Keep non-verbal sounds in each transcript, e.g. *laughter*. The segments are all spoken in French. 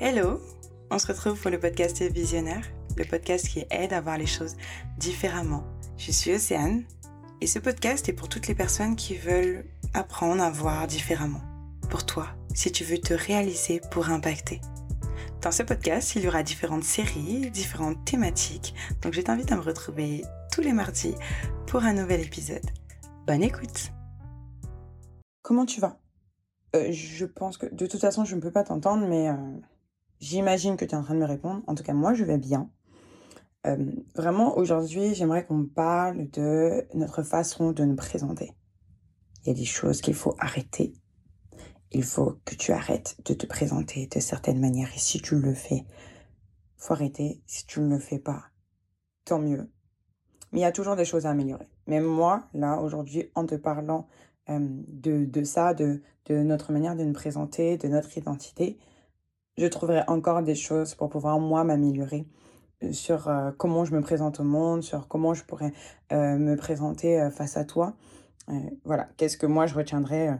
Hello, on se retrouve pour le podcast Visionnaire, le podcast qui aide à voir les choses différemment. Je suis Océane et ce podcast est pour toutes les personnes qui veulent apprendre à voir différemment. Pour toi, si tu veux te réaliser pour impacter. Dans ce podcast, il y aura différentes séries, différentes thématiques, donc je t'invite à me retrouver tous les mardis pour un nouvel épisode. Bonne écoute Comment tu vas? Euh, Je pense que de toute façon, je ne peux pas t'entendre, mais euh, j'imagine que tu es en train de me répondre. En tout cas, moi, je vais bien. Euh, vraiment, aujourd'hui, j'aimerais qu'on parle de notre façon de nous présenter. Il y a des choses qu'il faut arrêter. Il faut que tu arrêtes de te présenter de certaines manières. Et si tu le fais, faut arrêter. Si tu ne le fais pas, tant mieux. Mais il y a toujours des choses à améliorer. Même moi, là, aujourd'hui, en te parlant euh, de, de ça, de, de notre manière de nous présenter, de notre identité, je trouverai encore des choses pour pouvoir, moi, m'améliorer euh, sur euh, comment je me présente au monde, sur comment je pourrais me présenter face à toi. voilà, qu'est-ce que moi je retiendrai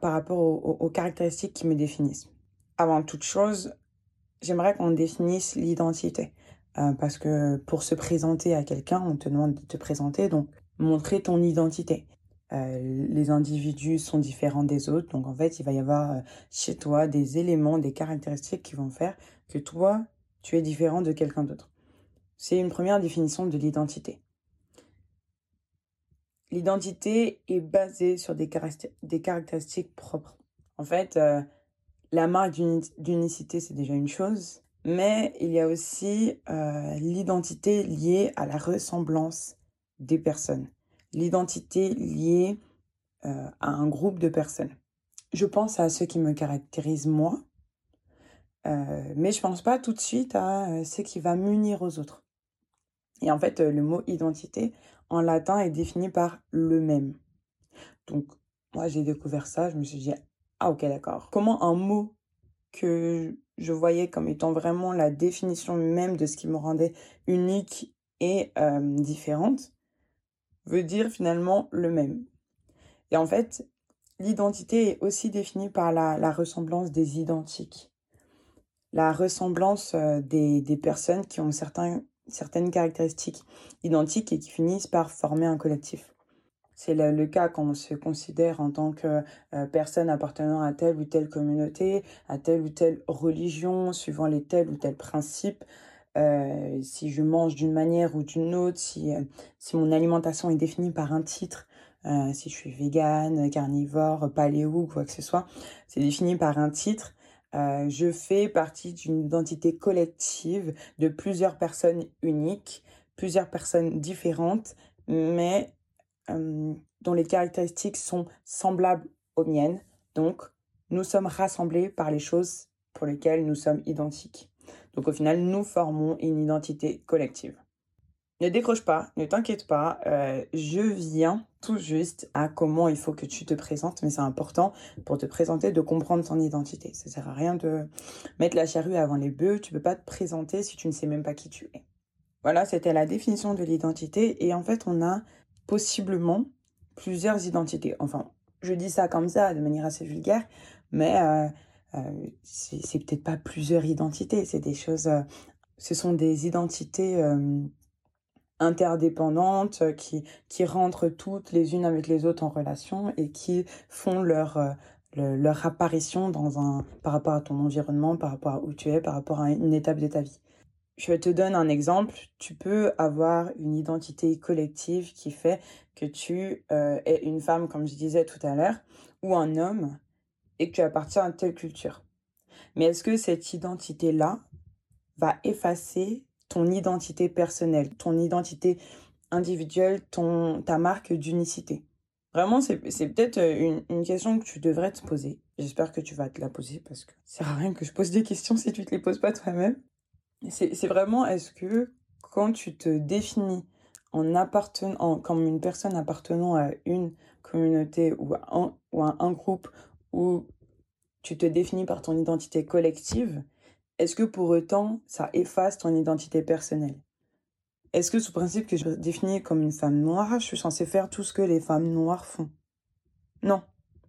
par rapport aux, caractéristiques qui me définissent? Avant toute chose, j'aimerais qu'on définisse l'identité. parce que pour se présenter à quelqu'un, on te demande de te présenter, donc montrer ton identité. Euh, les individus sont différents des autres, donc en fait, il va y avoir euh, chez toi des éléments, des caractéristiques qui vont faire que toi, tu es différent de quelqu'un d'autre. C'est une première définition de l'identité. L'identité est basée sur des, caractéristiques propres. En fait, euh, la marque d'unicité, c'est déjà une chose, mais il y a aussi l'identité liée à la ressemblance des personnes l'identité liée euh, à un groupe de personnes. Je pense à ceux qui me caractérisent moi, euh, mais je pense pas tout de suite à euh, ce qui va m'unir aux autres. Et en fait, le mot identité en latin est défini par le même. Donc, moi, j'ai découvert ça, je me suis dit, ah ok, d'accord. Comment un mot que je voyais comme étant vraiment la définition même de ce qui me rendait unique et différente, veut dire finalement le même. Et en fait, l'identité est aussi définie par la, ressemblance des identiques. La ressemblance euh, des, personnes qui ont certains, certaines caractéristiques identiques et qui finissent par former un collectif. C'est le, cas quand on se considère en tant que euh, personne appartenant à telle ou telle communauté, à telle ou telle religion, suivant les tels ou tels principes, euh, si je mange d'une manière ou d'une autre, si, euh, si mon alimentation est définie par un titre, euh, si je suis végane, carnivore, paléo, quoi que ce soit, c'est défini par un titre. je fais partie d'une identité collective de plusieurs personnes uniques, plusieurs personnes différentes, mais dont les caractéristiques sont semblables aux miennes. Donc, nous sommes rassemblés par les choses pour lesquelles nous sommes identiques. Donc au final, nous formons une identité collective. Ne décroche pas, ne t'inquiète pas, euh, je viens tout juste à comment il faut que tu te présentes, mais c'est important pour te présenter de comprendre ton identité. Ça sert à rien de mettre la charrue avant les bœufs, tu peux pas te présenter si tu ne sais même pas qui tu es. Voilà, c'était la définition de l'identité et en fait, on a possiblement plusieurs identités. Enfin, je dis ça comme ça de manière assez vulgaire, mais euh, c'est peut-être pas plusieurs identités, c'est des choses, euh, ce sont des identités euh, interdépendantes qui, qui rentrent toutes les unes avec les autres en relation et qui font leur, leur apparition dans un, par rapport à ton environnement, par rapport à où tu es, par rapport à une étape de ta vie. Je te donne un exemple. Tu peux avoir une identité collective qui fait que tu es une femme, comme je disais tout à l'heure, ou un homme et que tu appartiens à telle culture. Mais est-ce que cette identité-là va effacer ton identité personnelle, ton identité individuelle, ton, ta marque d'unicité? Vraiment, c'est peut-être euh, une, question que tu devrais te poser. J'espère que tu vas te la poser parce que ça sert à rien que je pose des questions si tu te les poses pas toi-même. C'est vraiment, est-ce que quand tu te définis en appartenant, comme une personne appartenant à une communauté ou ou à un groupe où tu te définis par ton identité collective, est-ce que pour autant ça efface ton identité personnelle? Est-ce que sous principe que je définis comme une femme noire, je suis censée faire tout ce que les femmes noires font? Non,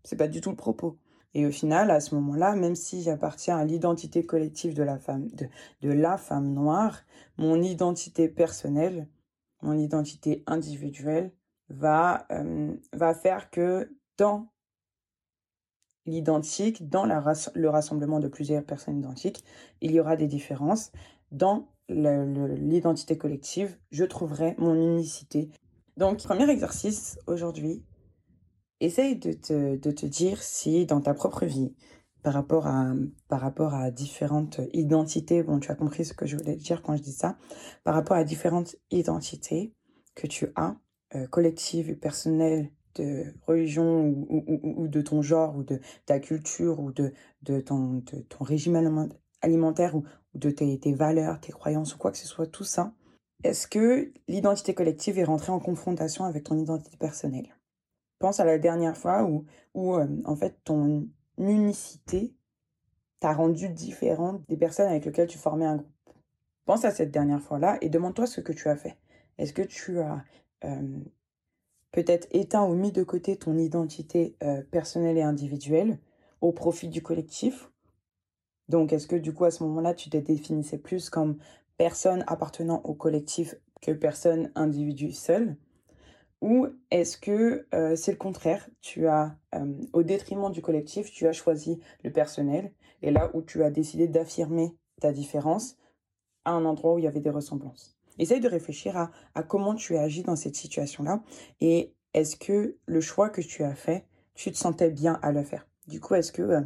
c'est pas du tout le propos. Et au final, à ce moment-là, même si j'appartiens à l'identité collective de la femme, de, de la femme noire, mon identité personnelle, mon identité individuelle va, euh, va faire que dans l'identique, dans la, le rassemblement de plusieurs personnes identiques, il y aura des différences. Dans l'identité collective, je trouverai mon unicité. Donc, premier exercice aujourd'hui, essaye de te, de te dire si dans ta propre vie, par rapport à, par rapport à différentes identités, bon, tu as compris ce que je voulais dire quand je dis ça, par rapport à différentes identités que tu as, euh, collectives et personnelles, de religion ou, ou, de ton genre ou de ta culture ou de, de, ton, ton régime alimentaire ou, de tes, tes valeurs, tes croyances ou quoi que ce soit, tout ça, est-ce que l'identité collective est rentrée en confrontation avec ton identité personnelle? Pense à la dernière fois où, où euh, en fait, ton unicité t'a rendu différente des personnes avec lesquelles tu formais un groupe. Pense à cette dernière fois-là et demande-toi ce que tu as fait. Est-ce que tu as euh, peut-être éteint ou mis de côté ton identité euh, personnelle et individuelle au profit du collectif. Donc, est-ce que du coup, à ce moment-là, tu te définissais plus comme personne appartenant au collectif que personne individu seul? Ou est-ce que euh, c'est le contraire? Tu as, euh, au détriment du collectif, tu as choisi le personnel, et là où tu as décidé d'affirmer ta différence à un endroit où il y avait des ressemblances. Essaye de réfléchir à, comment tu as agi dans cette situation-là, et est-ce que le choix que tu as fait, tu te sentais bien à le faire? Du coup, est-ce que euh,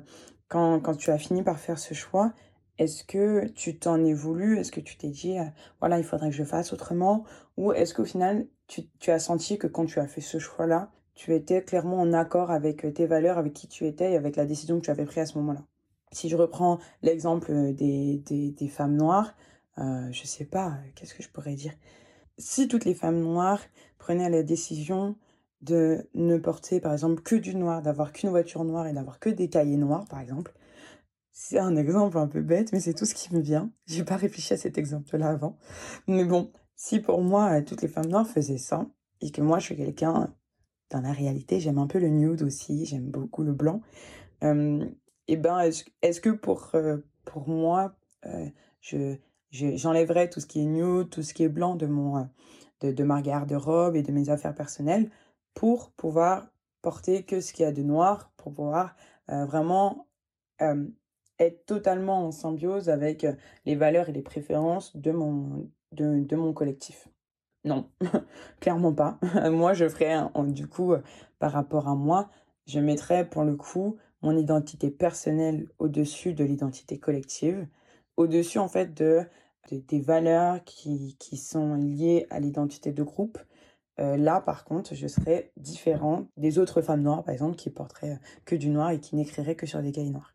quand, tu as fini par faire ce choix, est-ce que tu t'en es voulu? Est-ce que tu t'es dit, voilà, il faudrait que je fasse autrement? Ou est-ce qu'au final, tu, as senti que quand tu as fait ce choix-là, tu étais clairement en accord avec euh, tes valeurs, avec qui tu étais et avec la décision que tu avais prise à ce moment-là? Si je reprends l'exemple euh, des, femmes noires, euh, je sais pas, qu'est-ce que je pourrais dire? Si toutes les femmes noires prenaient la décision de ne porter par exemple que du noir, d'avoir qu'une voiture noire et d'avoir que des cahiers noirs par exemple, c'est un exemple un peu bête, mais c'est tout ce qui me vient. *laughs* J'ai pas réfléchi à cet exemple-là avant. Mais bon, si pour moi, euh, toutes les femmes noires faisaient ça, et que moi, je suis quelqu'un, dans la réalité, j'aime un peu le nude aussi, j'aime beaucoup le blanc, euh, et ben, est-ce que pour, euh, pour moi, je, j'enlèverais tout ce qui est nude, tout ce qui est blanc de, mon, de, de ma garde-robe et de mes affaires personnelles pour pouvoir porter que ce qu'il y a de noir, pour pouvoir vraiment être totalement en symbiose avec les valeurs et les préférences de mon, de, mon collectif. Non, *laughs* clairement pas. *laughs* moi, je ferais, du coup, par rapport à moi, je mettrais pour le coup mon identité personnelle au-dessus de l'identité collective, au-dessus en fait de, des valeurs qui, qui sont liées à l'identité de groupe. Euh, là, par contre, je serais différent des autres femmes noires, par exemple, qui porteraient que du noir et qui n'écriraient que sur des cahiers noirs.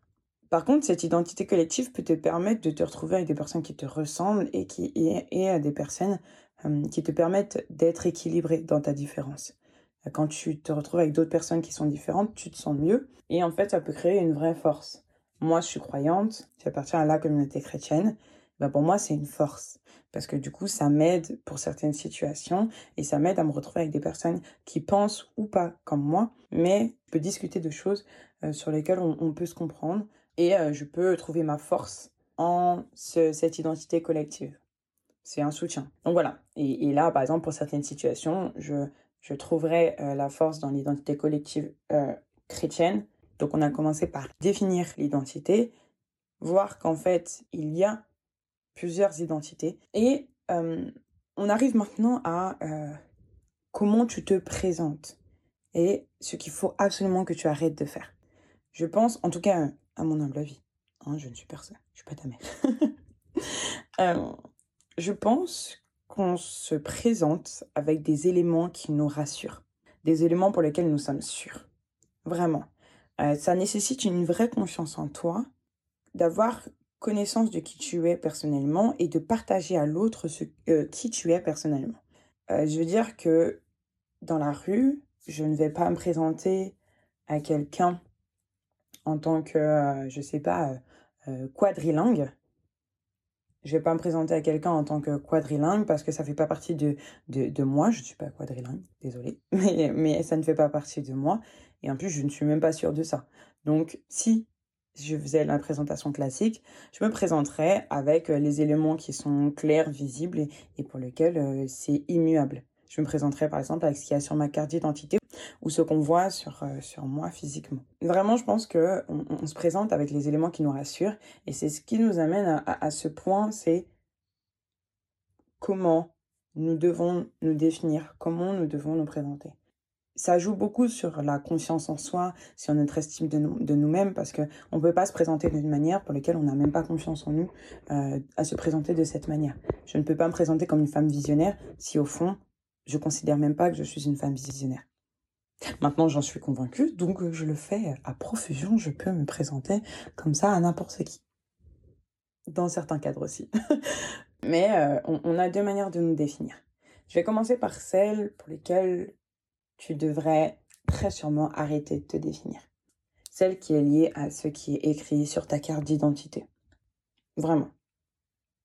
Par contre, cette identité collective peut te permettre de te retrouver avec des personnes qui te ressemblent et, qui, et, des personnes euh, qui te permettent d'être équilibré dans ta différence. Quand tu te retrouves avec d'autres personnes qui sont différentes, tu te sens mieux et en fait, ça peut créer une vraie force. Moi, je suis croyante, j'appartiens à la communauté chrétienne. Ben pour moi, c'est une force parce que du coup, ça m'aide pour certaines situations et ça m'aide à me retrouver avec des personnes qui pensent ou pas comme moi, mais je peux discuter de choses euh, sur lesquelles on peut se comprendre et euh, je peux trouver ma force en cette identité collective. C'est un soutien. Donc voilà. Et, là, par exemple, pour certaines situations, je, je trouverai euh, la force dans l'identité collective chrétienne. Donc on a commencé par définir l'identité, voir qu'en fait, il y a plusieurs identités. Et on arrive maintenant à comment tu te présentes et ce qu'il faut absolument que tu arrêtes de faire. Je pense, en tout cas, à mon humble avis. Hein, je ne suis personne, je suis pas ta mère. *laughs* Euh, je pense qu'on se présente avec des éléments qui nous rassurent, des éléments pour lesquels nous sommes sûrs. Vraiment. Euh, ça nécessite une vraie confiance en toi, d'avoir connaissance de qui tu es personnellement et de partager à l'autre ce euh, qui tu es personnellement. je veux dire que dans la rue, je ne vais pas me présenter à quelqu'un en tant que, euh, je sais pas, euh, euh, quadrilingue. Je vais pas me présenter à quelqu'un en tant que quadrilingue parce que ça fait pas partie de, de, de moi. Je ne suis pas quadrilingue, désolée. *laughs* Mais, mais ça ne fait pas partie de moi. Et en plus, je ne suis même pas sûre de ça. Donc, si je faisais la présentation classique, je me présenterais avec euh, les éléments qui sont clairs, visibles et, pour lesquels euh, c'est immuable. Je me présenterais par exemple avec ce qu'il y a sur ma carte d'identité ou ce qu'on voit sur, euh, sur moi physiquement. Vraiment, je pense que on, se présente avec les éléments qui nous rassurent et c'est ce qui nous amène à, à ce point, c'est comment nous devons nous définir, comment nous devons nous présenter ça joue beaucoup sur la confiance en soi, sur notre estime de, nous-mêmes, parce qu'on ne peut pas se présenter d'une manière pour laquelle on n'a même pas confiance en nous, euh, à se présenter de cette manière. Je ne peux pas me présenter comme une femme visionnaire si au fond, je considère même pas que je suis une femme visionnaire. Maintenant, j'en suis convaincue, donc je le fais à profusion, je peux me présenter comme ça à n'importe qui. Dans certains cadres aussi. *laughs* Mais euh, on a deux manières de nous définir. Je vais commencer par celles pour lesquelles tu devrais très sûrement arrêter de te définir. Celle qui est liée à ce qui est écrit sur ta carte d'identité. Vraiment.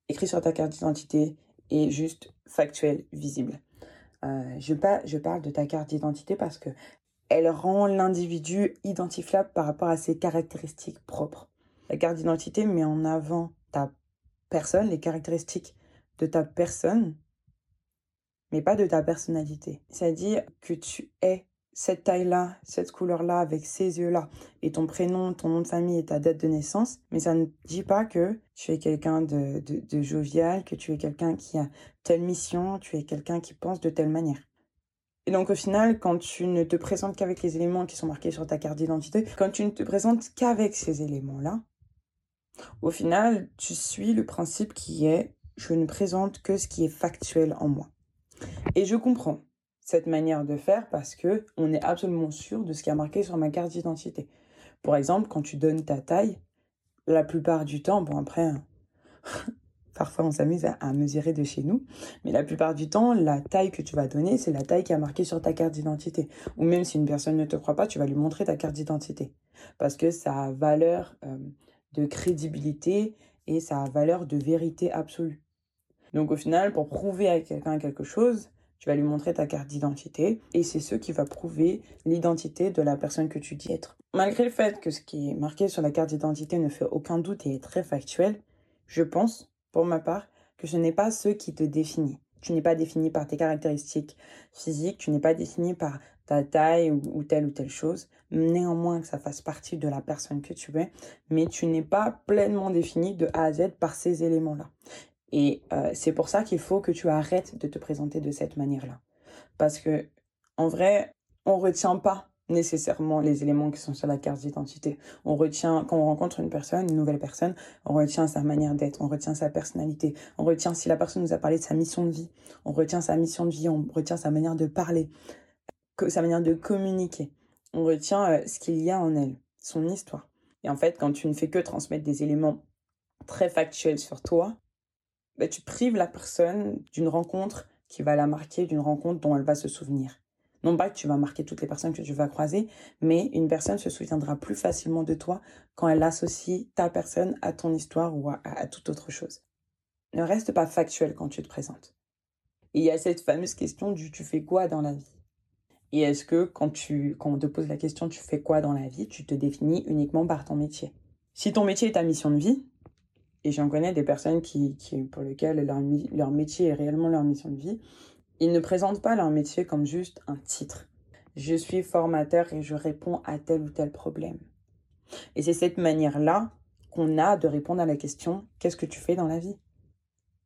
Écrit sur ta carte d'identité est juste factuel, visible. Euh, je, je parle de ta carte d'identité parce que elle rend l'individu identifiable par rapport à ses caractéristiques propres. La carte d'identité met en avant ta personne, les caractéristiques de ta personne mais pas de ta personnalité. C'est-à-dire que tu es cette taille-là, cette couleur-là, avec ces yeux-là, et ton prénom, ton nom de famille et ta date de naissance, mais ça ne dit pas que tu es quelqu'un de, de, jovial, que tu es quelqu'un qui a telle mission, tu es quelqu'un qui pense de telle manière. Et donc au final, quand tu ne te présentes qu'avec les éléments qui sont marqués sur ta carte d'identité, quand tu ne te présentes qu'avec ces éléments-là, au final, tu suis le principe qui est je ne présente que ce qui est factuel en moi. Et je comprends cette manière de faire parce que on est absolument sûr de ce qui a marqué sur ma carte d'identité. Par exemple, quand tu donnes ta taille, la plupart du temps, bon après, *laughs* parfois on s'amuse à, mesurer de chez nous, mais la plupart du temps, la taille que tu vas donner, c'est la taille qui a marqué sur ta carte d'identité. Ou même si une personne ne te croit pas, tu vas lui montrer ta carte d'identité. Parce que ça a valeur euh, de crédibilité et ça a valeur de vérité absolue. Donc au final, pour prouver à quelqu'un quelque chose, tu vas lui montrer ta carte d'identité et c'est ce qui va prouver l'identité de la personne que tu dis être. Malgré le fait que ce qui est marqué sur la carte d'identité ne fait aucun doute et est très factuel, je pense, pour ma part, que ce n'est pas ce qui te définit. Tu n'es pas défini par tes caractéristiques physiques, tu n'es pas défini par ta taille ou, ou, telle ou telle chose. Néanmoins que ça fasse partie de la personne que tu es, mais tu n'es pas pleinement défini de A à Z par ces éléments-là. Et euh, c'est pour ça qu'il faut que tu arrêtes de te présenter de cette manière-là. Parce que, en vrai, on retient pas nécessairement les éléments qui sont sur la carte d'identité. On retient, quand on rencontre une personne, une nouvelle personne, on retient sa manière d'être, on retient sa personnalité, on retient si la personne nous a parlé de sa mission de vie, on retient sa mission de vie, on retient sa manière de parler, sa manière de communiquer, on retient euh, ce qu'il y a en elle, son histoire. Et en fait, quand tu ne fais que transmettre des éléments très factuels sur toi, bah, tu prives la personne d'une rencontre qui va la marquer, d'une rencontre dont elle va se souvenir. Non pas que tu vas marquer toutes les personnes que tu vas croiser, mais une personne se souviendra plus facilement de toi quand elle associe ta personne à ton histoire ou à, toute autre chose. Ne reste pas factuel quand tu te présentes. il y a cette fameuse question du tu fais quoi dans la vie? Et est-ce que quand, tu, quand on te pose la question tu fais quoi dans la vie, tu te définis uniquement par ton métier Si ton métier est ta mission de vie, et j'en connais des personnes qui, pour lesquelles leur, métier est réellement leur mission de vie, ils ne présentent pas leur métier comme juste un titre. Je suis formateur et je réponds à tel ou tel problème. Et c'est cette manière-là qu'on a de répondre à la question qu'est-ce que tu fais dans la vie?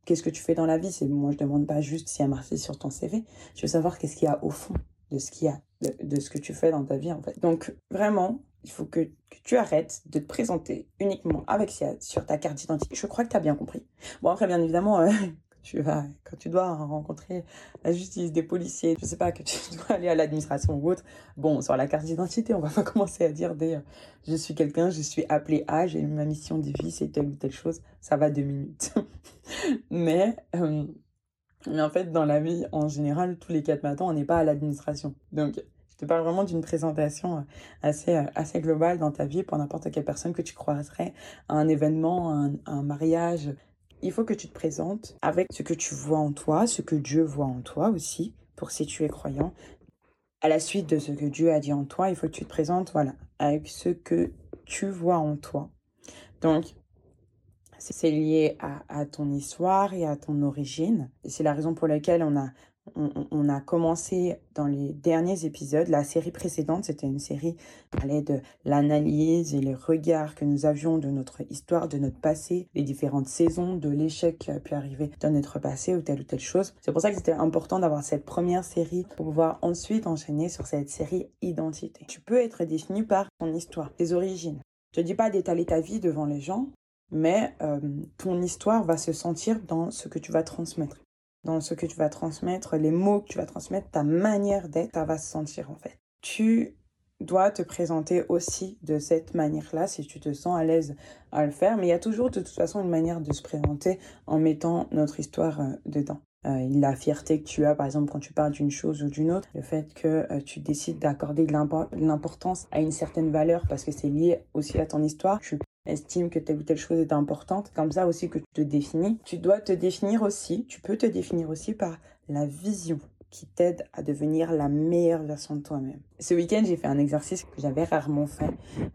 Qu'est-ce que tu fais dans la vie? Moi je demande pas juste si y a marqué sur ton CV, je veux savoir qu'est-ce qu'il y a au fond de ce qu'il y a de, de, ce que tu fais dans ta vie en fait. Donc vraiment, il faut que, tu arrêtes de te présenter uniquement avec sur ta carte d'identité. Je crois que tu as bien compris. Bon, après, bien évidemment, euh, *laughs* tu vas, quand tu dois rencontrer la justice, des policiers, je sais pas, que tu *laughs* dois aller à l'administration ou autre, bon, sur la carte d'identité, on va pas *laughs* commencer à dire des, je suis quelqu'un, je suis appelé à, j'ai ma mission de vie, c'est telle ou telle chose, ça va deux minutes. mais, euh, mais en fait, dans la vie, en général, tous les quatre matins, on n'est pas à l'administration. Donc, te parle vraiment d'une présentation euh, assez, euh, assez globale dans ta vie pour n'importe quelle personne que tu croiserais un événement, un, un mariage. Il faut que tu te présentes avec ce que tu vois en toi, ce que Dieu voit en toi aussi, pour si tu es croyant. à la suite de ce que Dieu a dit en toi, il faut que tu te présentes, voilà, avec ce que tu vois en toi. Donc, c'est lié à, à, ton histoire et à ton origine. C'est la raison pour laquelle on a on, a commencé dans les derniers épisodes. La série précédente, c'était une série qui parlait de l'analyse et le regard que nous avions de notre histoire, de notre passé, les différentes saisons, de l'échec qui a pu arriver dans notre passé ou telle ou telle chose. C'est pour ça que c'était important d'avoir cette première série pour pouvoir ensuite enchaîner sur cette série identité. Tu peux être défini par ton histoire, tes origines. Je te dis pas d'étaler ta vie devant les gens, mais euh, ton histoire va se sentir dans ce que tu vas transmettre dans ce que tu vas transmettre, les mots que tu vas transmettre, ta manière d'être, ça va se sentir en fait. Tu dois te présenter aussi de cette manière-là si tu te sens à l'aise à le faire, mais il y a toujours de toute façon une manière de se présenter en mettant notre histoire euh, dedans. Euh, la fierté que tu as, par exemple, quand tu parles d'une chose ou d'une autre, le fait que euh, tu décides d'accorder de l'importance à une certaine valeur parce que c'est lié aussi à ton histoire. Estimes que telle ou telle chose est importante, comme ça aussi que tu te définis. Tu dois te définir aussi, tu peux te définir aussi par la vision qui t'aide à devenir la meilleure version de toi-même. Ce week-end, j'ai fait un exercice que j'avais rarement fait.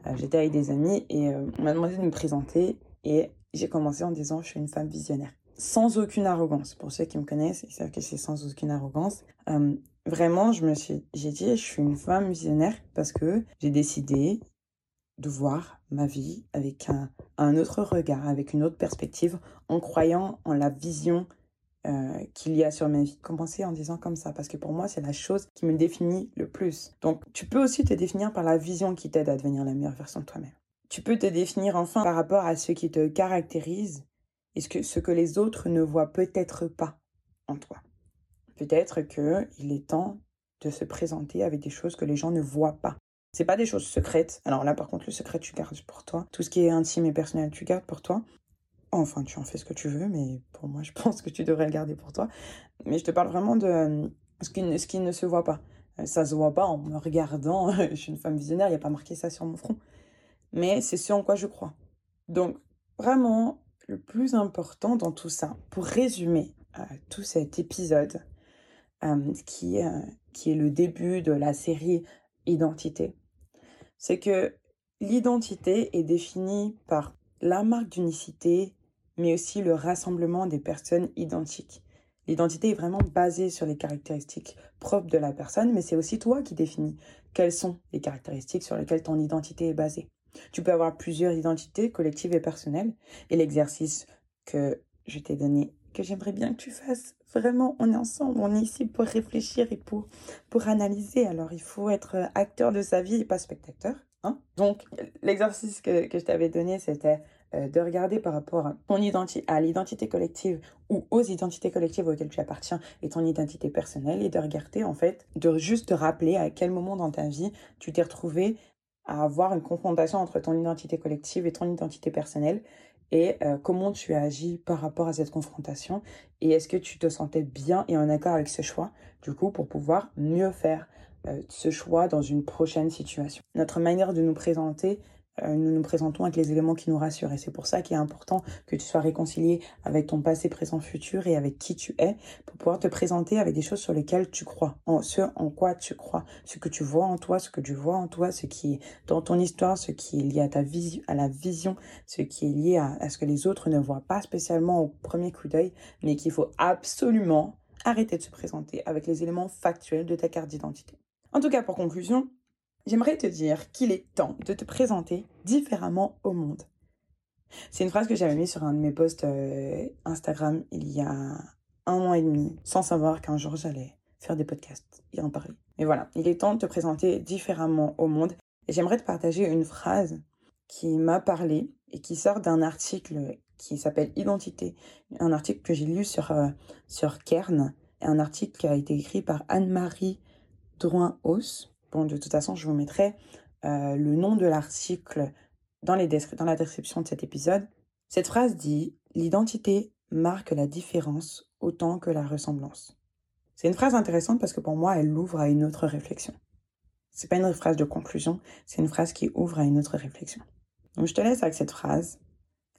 Euh, j'étais avec des amis et on m'a demandé de me présenter et j'ai commencé en disant je suis une femme visionnaire sans aucune arrogance. Pour ceux qui me connaissent, ils savent que c'est sans aucune arrogance. Euh, vraiment, je me suis, j'ai dit, je suis une femme visionnaire parce que j'ai décidé de voir ma vie avec un, autre regard, avec une autre perspective, en croyant en la vision euh, qu'il y a sur ma vie. Commencer en disant comme ça, parce que pour moi, c'est la chose qui me définit le plus. Donc, tu peux aussi te définir par la vision qui t'aide à devenir la meilleure version de toi-même. Tu peux te définir enfin par rapport à ce qui te caractérise et ce que, ce que les autres ne voient peut-être pas en toi. Peut-être qu'il est temps de se présenter avec des choses que les gens ne voient pas. C'est pas des choses secrètes. Alors là, par contre, le secret, tu gardes pour toi. Tout ce qui est intime et personnel, tu gardes pour toi. Enfin, tu en fais ce que tu veux, mais pour moi, *laughs* je pense que tu devrais le garder pour toi. Mais je te parle vraiment de euh, ce qui ne, se voit pas. Euh, ça se voit pas en me regardant. *laughs* je suis une femme visionnaire, il n'y a pas marqué ça sur mon front. Mais c'est ce en quoi je crois. Donc, vraiment, le plus important dans tout ça, pour résumer euh, tout cet épisode, euh, qui est le début de la série Identité, c'est que l'identité est définie par la marque d'unicité, mais aussi le rassemblement des personnes identiques. L'identité est vraiment basée sur les caractéristiques propres de la personne, mais c'est aussi toi qui définis quelles sont les caractéristiques sur lesquelles ton identité est basée. Tu peux avoir plusieurs identités collectives et personnelles. Et l'exercice que je t'ai donné, que j'aimerais bien que tu fasses, vraiment, on est ensemble, on est ici pour réfléchir et pour, pour analyser. Alors, il faut être acteur de sa vie et pas spectateur. Hein Donc, l'exercice que, que je t'avais donné, c'était euh, de regarder par rapport à ton à l'identité collective ou aux identités collectives auxquelles tu appartiens et ton identité personnelle et de regarder en fait, de juste te rappeler à quel moment dans ta vie tu t'es retrouvé à avoir une confrontation entre ton identité collective et ton identité personnelle et euh, comment tu as agi par rapport à cette confrontation et est-ce que tu te sentais bien et en accord avec ce choix du coup pour pouvoir mieux faire euh, ce choix dans une prochaine situation? Notre manière de nous présenter nous nous présentons avec les éléments qui nous rassurent. Et c'est pour ça qu'il est important que tu sois réconcilié avec ton passé, présent, futur et avec qui tu es pour pouvoir te présenter avec des choses sur lesquelles tu crois, en ce en quoi tu crois, ce que tu vois en toi, ce que tu vois en toi, ce qui est dans ton histoire, ce qui est lié à ta vision, à la vision, ce qui est lié à, à ce que les autres ne voient pas spécialement au premier coup d'œil, mais qu'il faut absolument arrêter de se présenter avec les éléments factuels de ta carte d'identité. En tout cas, pour conclusion, J'aimerais te dire qu'il est temps de te présenter différemment au monde. C'est une phrase que j'avais mise sur un de mes posts euh, Instagram il y a un an et demi, sans savoir qu'un jour j'allais faire des podcasts et en parler. Mais voilà, il est temps de te présenter différemment au monde. Et j'aimerais te partager une phrase qui m'a parlé et qui sort d'un article qui s'appelle Identité, un article que j'ai lu sur, euh, sur Kern, un article qui a été écrit par Anne-Marie Drouin-Hauss de toute façon, je vous mettrai euh, le nom de l'article dans, dans la description de cet épisode. Cette phrase dit L'identité marque la différence autant que la ressemblance. C'est une phrase intéressante parce que pour moi, elle ouvre à une autre réflexion. C'est pas une phrase de conclusion, c'est une phrase qui ouvre à une autre réflexion. Donc je te laisse avec cette phrase.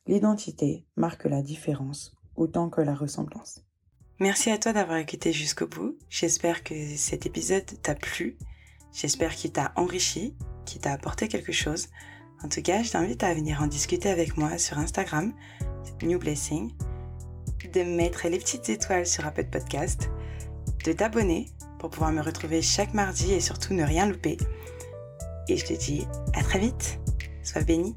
L'identité marque la différence autant que la ressemblance. Merci à toi d'avoir écouté jusqu'au bout. J'espère que cet épisode t'a plu J'espère qu'il t'a enrichi, qu'il t'a apporté quelque chose. En tout cas, je t'invite à venir en discuter avec moi sur Instagram, New Blessing, de mettre les petites étoiles sur Apple Podcast, de t'abonner pour pouvoir me retrouver chaque mardi et surtout ne rien louper. Et je te dis à très vite. Sois béni.